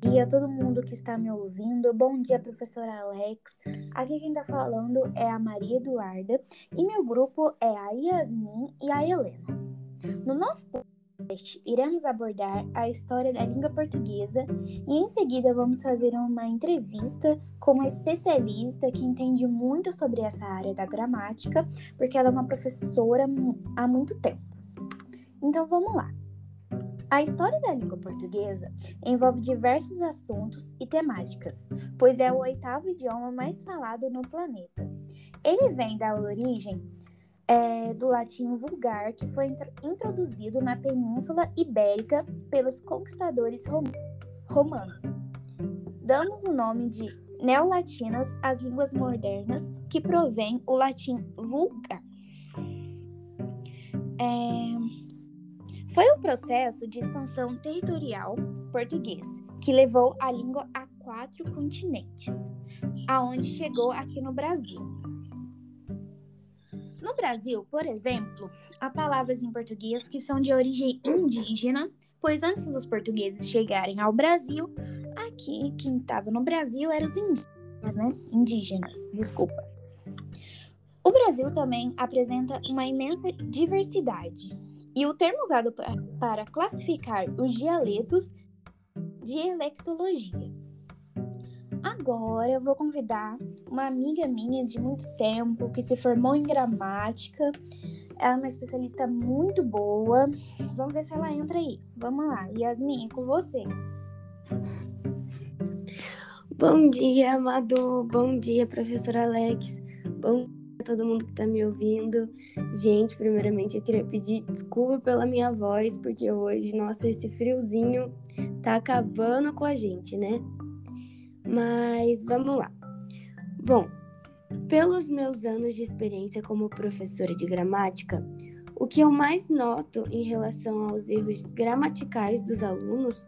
dia a todo mundo que está me ouvindo. Bom dia, professora Alex. Aqui quem está falando é a Maria Eduarda e meu grupo é a Yasmin e a Helena. No nosso podcast, iremos abordar a história da língua portuguesa e em seguida vamos fazer uma entrevista com uma especialista que entende muito sobre essa área da gramática, porque ela é uma professora há muito tempo. Então vamos lá. A história da língua portuguesa envolve diversos assuntos e temáticas, pois é o oitavo idioma mais falado no planeta. Ele vem da origem é, do latim vulgar, que foi introduzido na Península Ibérica pelos conquistadores romanos. Damos o nome de neolatinas às línguas modernas, que provém o latim vulgar. É, foi o processo de expansão territorial português que levou a língua a quatro continentes, aonde chegou aqui no Brasil. No Brasil, por exemplo, há palavras em português que são de origem indígena, pois antes dos portugueses chegarem ao Brasil, aqui quem estava no Brasil eram os indígenas, né? Indígenas, desculpa. O Brasil também apresenta uma imensa diversidade, e o termo usado para classificar os dialetos, dialectologia. Agora eu vou convidar uma amiga minha de muito tempo que se formou em gramática. Ela é uma especialista muito boa. Vamos ver se ela entra aí. Vamos lá, Yasmin, é com você. Bom dia, Amado. Bom dia, professora Alex. Bom todo mundo que está me ouvindo. Gente, primeiramente eu queria pedir desculpa pela minha voz, porque hoje, nossa, esse friozinho tá acabando com a gente, né? Mas vamos lá. Bom, pelos meus anos de experiência como professora de gramática, o que eu mais noto em relação aos erros gramaticais dos alunos,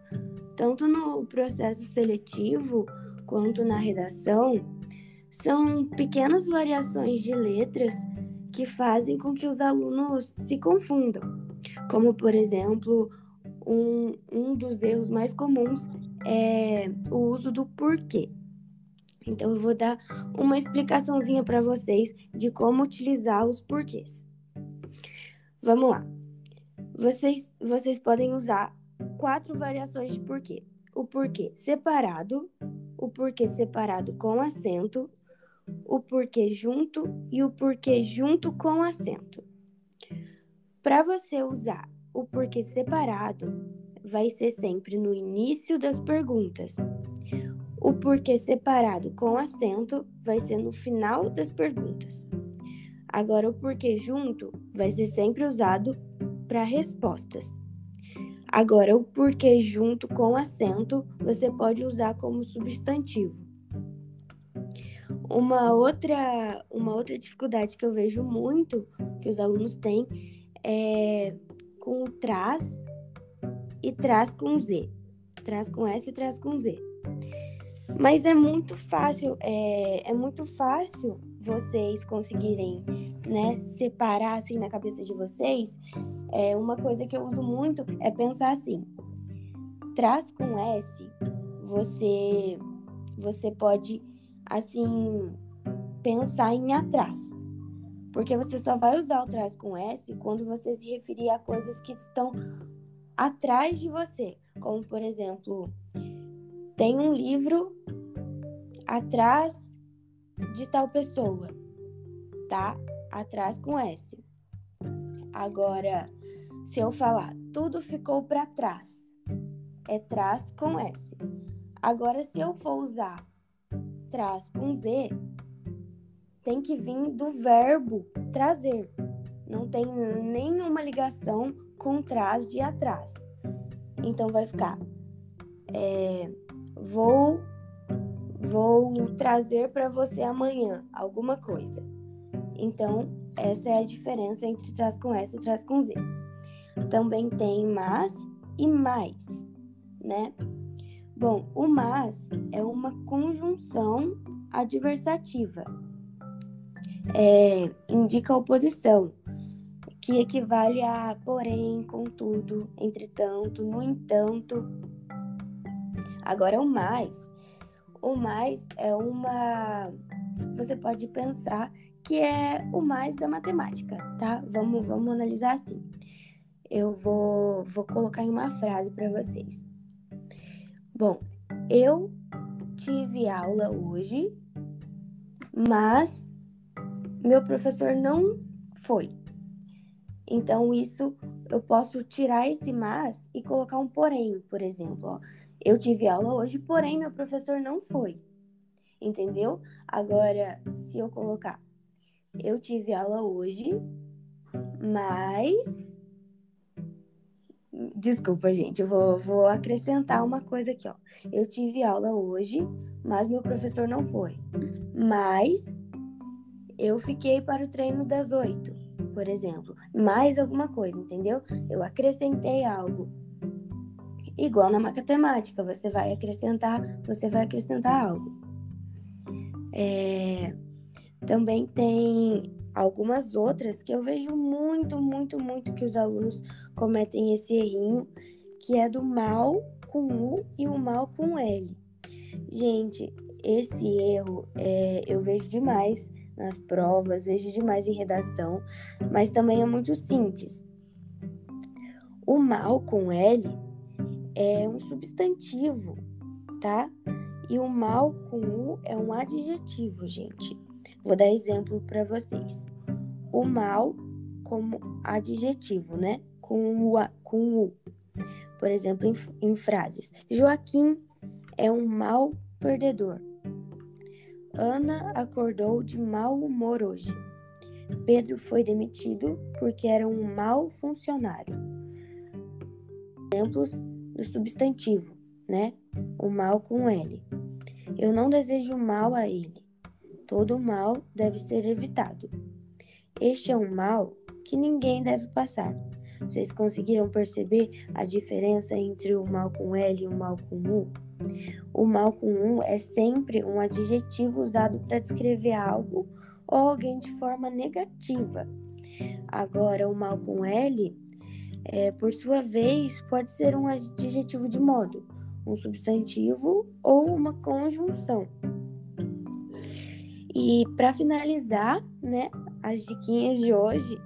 tanto no processo seletivo quanto na redação, são pequenas variações de letras que fazem com que os alunos se confundam. Como, por exemplo, um, um dos erros mais comuns é o uso do porquê. Então, eu vou dar uma explicaçãozinha para vocês de como utilizar os porquês. Vamos lá. Vocês, vocês podem usar quatro variações de porquê: o porquê separado, o porquê separado com acento, o porquê junto e o porquê junto com acento. Para você usar o porquê separado, vai ser sempre no início das perguntas. O porquê separado com acento vai ser no final das perguntas. Agora, o porquê junto vai ser sempre usado para respostas. Agora, o porquê junto com acento você pode usar como substantivo. Uma outra, uma outra dificuldade que eu vejo muito que os alunos têm é com o traz e traz com Z. Traz com S e traz com Z. Mas é muito fácil, é, é muito fácil vocês conseguirem né, separar assim na cabeça de vocês. É, uma coisa que eu uso muito é pensar assim: traz com S, você, você pode assim, pensar em atrás. Porque você só vai usar o trás com S quando você se referir a coisas que estão atrás de você. Como, por exemplo, tem um livro atrás de tal pessoa, tá? Atrás com S. Agora, se eu falar tudo ficou para trás, é trás com S. Agora, se eu for usar traz com Z tem que vir do verbo trazer. Não tem nenhuma ligação com trás de atrás. Então vai ficar é, vou vou trazer para você amanhã alguma coisa. Então essa é a diferença entre traz com S e traz com Z. Também tem mas e mais, né? Bom, o mas é uma conjunção adversativa. É, indica oposição, que equivale a porém, contudo, entretanto, no entanto. Agora, o mais. O mais é uma. Você pode pensar que é o mais da matemática, tá? Vamos, vamos analisar assim. Eu vou, vou colocar em uma frase para vocês. Bom, eu tive aula hoje, mas meu professor não foi. Então, isso eu posso tirar esse mas e colocar um porém, por exemplo. Ó. Eu tive aula hoje, porém meu professor não foi. Entendeu? Agora, se eu colocar eu tive aula hoje, mas. Desculpa, gente, eu vou, vou acrescentar uma coisa aqui, ó. Eu tive aula hoje, mas meu professor não foi. Mas eu fiquei para o treino das oito por exemplo, mais alguma coisa, entendeu? Eu acrescentei algo. Igual na matemática, você vai acrescentar, você vai acrescentar algo. É, também tem algumas outras que eu vejo muito, muito, muito que os alunos cometem esse errinho, que é do mal com U e o mal com L. Gente, esse erro é, eu vejo demais nas provas, vejo demais em redação, mas também é muito simples. O mal com L é um substantivo, tá? E o mal com U é um adjetivo, gente. Vou dar exemplo para vocês. O mal como adjetivo, né? Com o, com U. Por exemplo, em, em frases. Joaquim é um mal perdedor. Ana acordou de mau humor hoje. Pedro foi demitido porque era um mau funcionário. Exemplos do substantivo, né? O mal com L. Eu não desejo mal a ele. Todo mal deve ser evitado. Este é um mal que ninguém deve passar. Vocês conseguiram perceber a diferença entre o mal com L e o mal com U? O mal comum é sempre um adjetivo usado para descrever algo ou alguém de forma negativa. Agora, o mal com L, é, por sua vez, pode ser um adjetivo de modo, um substantivo ou uma conjunção. E para finalizar, né, as diquinhas de hoje,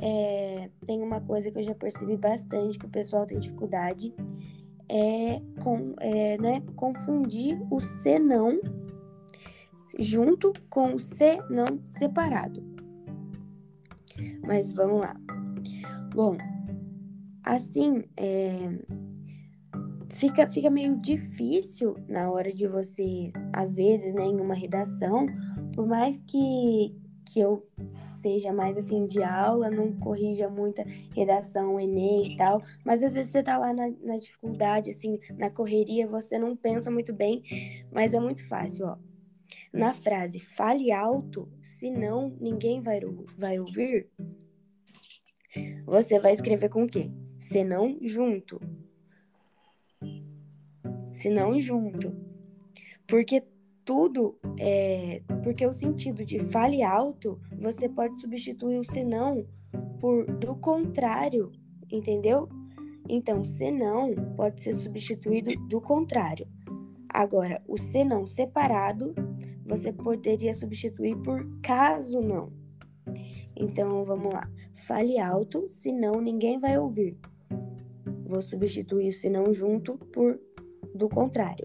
é, tem uma coisa que eu já percebi bastante que o pessoal tem dificuldade, é, com, é né, confundir o senão junto com o senão separado. Mas vamos lá. Bom, assim, é, fica, fica meio difícil na hora de você, às vezes, né, em uma redação, por mais que, que eu seja mais assim de aula, não corrija muita redação, Enem e tal, mas às vezes você tá lá na, na dificuldade, assim, na correria, você não pensa muito bem, mas é muito fácil, ó. Na frase fale alto, senão ninguém vai, vai ouvir, você vai escrever com o quê? Senão junto. Senão junto. Porque tudo é. Porque o sentido de fale alto, você pode substituir o senão por do contrário, entendeu? Então, senão pode ser substituído do contrário. Agora, o senão separado, você poderia substituir por caso não. Então, vamos lá. Fale alto, senão ninguém vai ouvir. Vou substituir o senão junto por do contrário.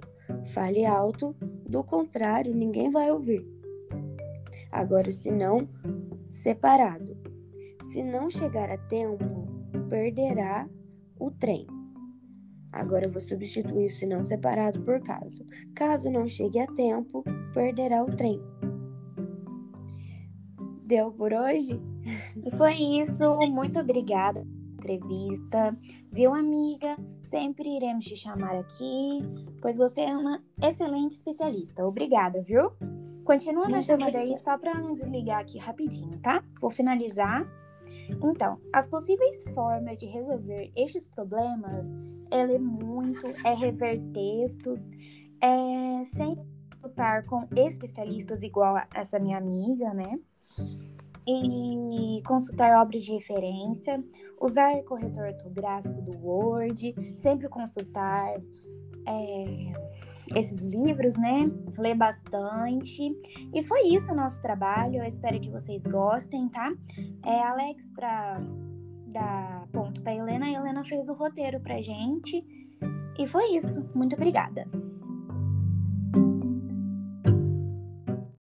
Fale alto, do contrário, ninguém vai ouvir. Agora, se não, separado. Se não chegar a tempo, perderá o trem. Agora vou substituir o se não separado por caso. Caso não chegue a tempo, perderá o trem. Deu por hoje? Foi isso. Muito obrigada entrevista. Viu, amiga? Sempre iremos te chamar aqui, pois você é uma excelente especialista. Obrigada, viu? Continua na chamada aí só para não desligar aqui rapidinho, tá? Vou finalizar. Então, as possíveis formas de resolver estes problemas é ler muito, é rever textos, é sempre consultar com especialistas igual a essa minha amiga, né? E consultar obras de referência, usar corretor ortográfico do Word, sempre consultar é, esses livros, né? Ler bastante. E foi isso o nosso trabalho. Eu espero que vocês gostem, tá? É, Alex, para dar ponto para Helena, a Helena fez o roteiro pra gente. E foi isso. Muito obrigada.